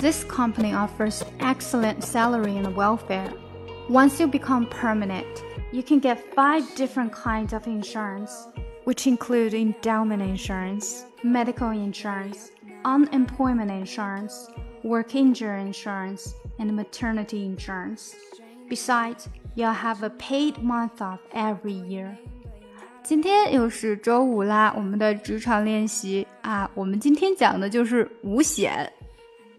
This company offers excellent salary and welfare. Once you become permanent, you can get five different kinds of insurance, which include endowment insurance, medical insurance, unemployment insurance, work injury insurance, and maternity insurance. Besides, you'll have a paid month off every year. 今天又是周五啦，我们的职场练习啊，我们今天讲的就是五险。